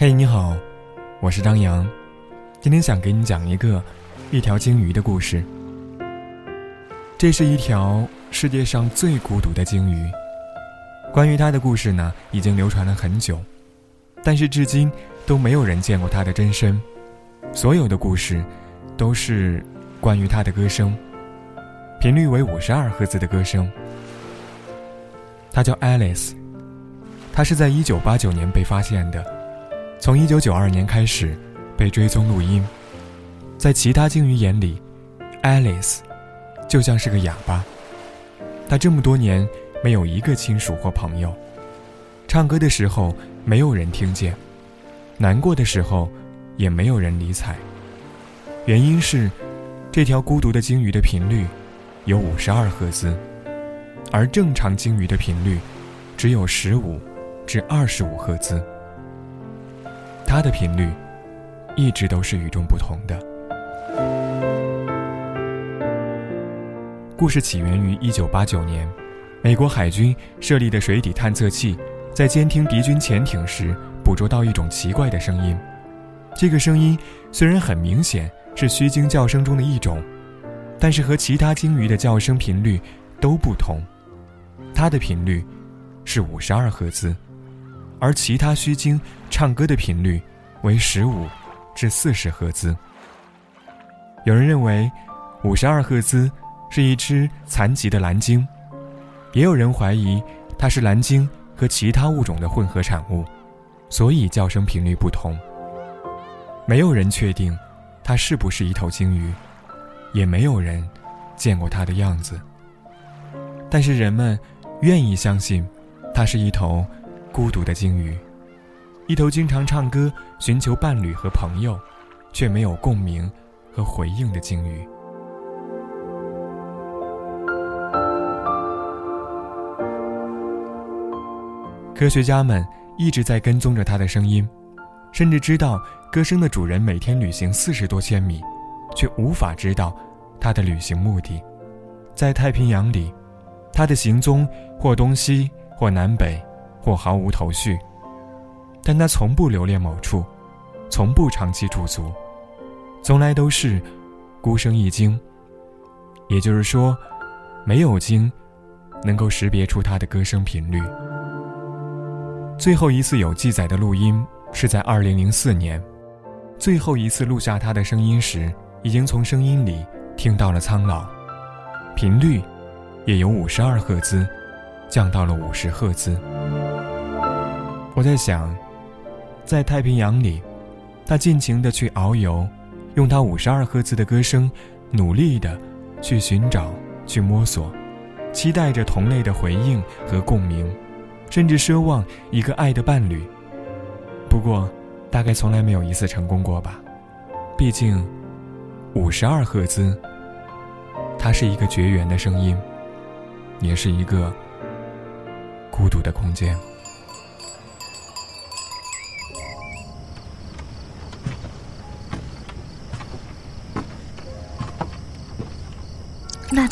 嘿，你好，我是张扬，今天想给你讲一个一条鲸鱼的故事。这是一条世界上最孤独的鲸鱼。关于它的故事呢，已经流传了很久，但是至今都没有人见过它的真身。所有的故事都是关于它的歌声，频率为五十二赫兹的歌声。它叫 Alice，它是在一九八九年被发现的。从一九九二年开始，被追踪录音。在其他鲸鱼眼里，Alice 就像是个哑巴。他这么多年没有一个亲属或朋友，唱歌的时候没有人听见，难过的时候也没有人理睬。原因是，这条孤独的鲸鱼的频率有五十二赫兹，而正常鲸鱼的频率只有十五至二十五赫兹。它的频率一直都是与众不同的。故事起源于1989年，美国海军设立的水底探测器在监听敌军潜艇时，捕捉到一种奇怪的声音。这个声音虽然很明显是须鲸叫声中的一种，但是和其他鲸鱼的叫声频率都不同。它的频率是52赫兹。而其他须鲸唱歌的频率为十五至四十赫兹。有人认为，五十二赫兹是一只残疾的蓝鲸，也有人怀疑它是蓝鲸和其他物种的混合产物，所以叫声频率不同。没有人确定它是不是一头鲸鱼，也没有人见过它的样子。但是人们愿意相信，它是一头。孤独的鲸鱼，一头经常唱歌寻求伴侣和朋友，却没有共鸣和回应的鲸鱼。科学家们一直在跟踪着它的声音，甚至知道歌声的主人每天旅行四十多千米，却无法知道它的旅行目的。在太平洋里，它的行踪或东西或南北。或毫无头绪，但他从不留恋某处，从不长期驻足，从来都是孤声一惊。也就是说，没有经能够识别出他的歌声频率。最后一次有记载的录音是在2004年，最后一次录下他的声音时，已经从声音里听到了苍老，频率也由52赫兹降到了50赫兹。我在想，在太平洋里，他尽情的去遨游，用他五十二赫兹的歌声，努力的去寻找、去摸索，期待着同类的回应和共鸣，甚至奢望一个爱的伴侣。不过，大概从来没有一次成功过吧。毕竟，五十二赫兹，它是一个绝缘的声音，也是一个孤独的空间。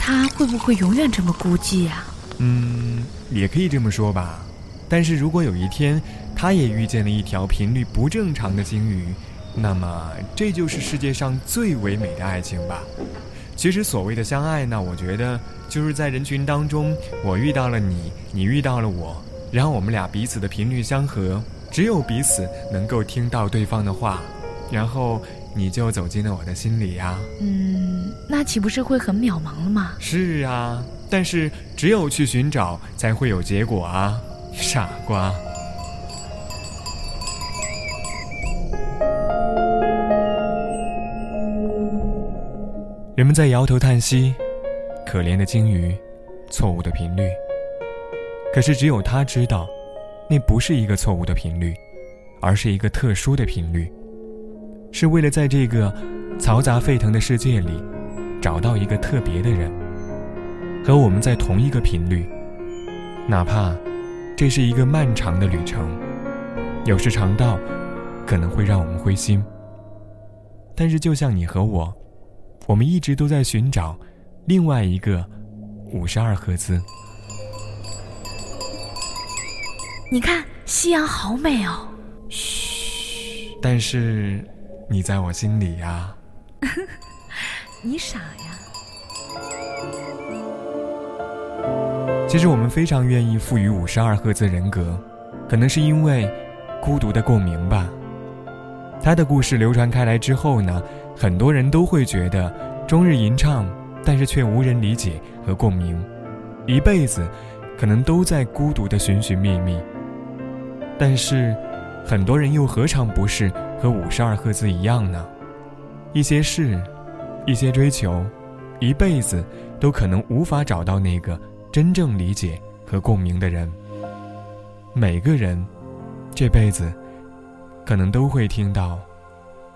他会不会永远这么孤寂啊？嗯，也可以这么说吧。但是如果有一天，他也遇见了一条频率不正常的鲸鱼，那么这就是世界上最唯美的爱情吧。其实所谓的相爱呢，我觉得就是在人群当中，我遇到了你，你遇到了我，然后我们俩彼此的频率相合，只有彼此能够听到对方的话，然后。你就走进了我的心里呀。嗯，那岂不是会很渺茫了吗？是啊，但是只有去寻找，才会有结果啊，傻瓜。人们在摇头叹息，可怜的鲸鱼，错误的频率。可是只有他知道，那不是一个错误的频率，而是一个特殊的频率。是为了在这个嘈杂沸腾的世界里，找到一个特别的人，和我们在同一个频率，哪怕这是一个漫长的旅程，有时长到可能会让我们灰心。但是就像你和我，我们一直都在寻找另外一个五十二赫兹。你看夕阳好美哦。嘘。但是你在我心里呀。你傻呀！其实我们非常愿意赋予五十二赫兹人格，可能是因为孤独的共鸣吧。他的故事流传开来之后呢，很多人都会觉得终日吟唱，但是却无人理解和共鸣，一辈子可能都在孤独的寻寻觅觅。但是，很多人又何尝不是和五十二赫兹一样呢？一些事，一些追求，一辈子都可能无法找到那个真正理解和共鸣的人。每个人，这辈子。可能都会听到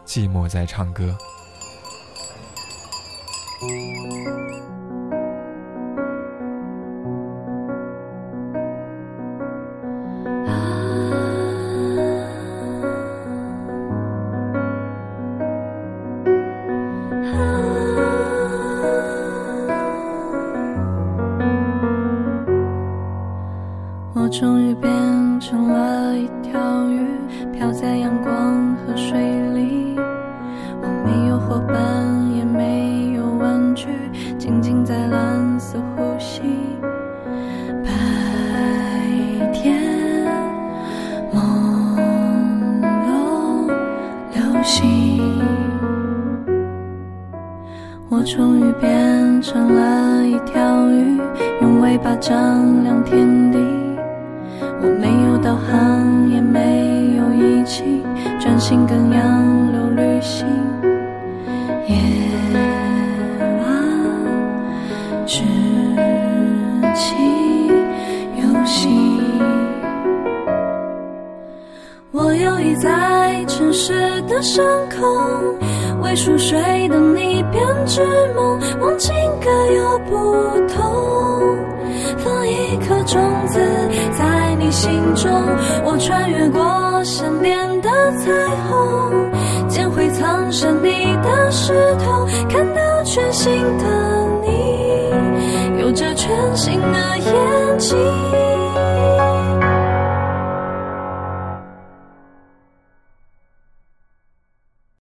寂寞在唱歌。终于变成了一条鱼。飘在阳光和水里，我没有伙伴，也没有玩具，静静在蓝色呼吸。白天朦胧流星，我终于变成了一条鱼，用尾巴丈量天地。我没有导航，也没。有仪器专心跟洋流旅行，夜晚执起游戏。我游弋在城市的上空，为熟睡的你编织梦，梦境各有不同。放一颗种子在你心中，我穿越过山巅的彩虹，捡回藏身你的石头，看到全新的你，有着全新的眼睛。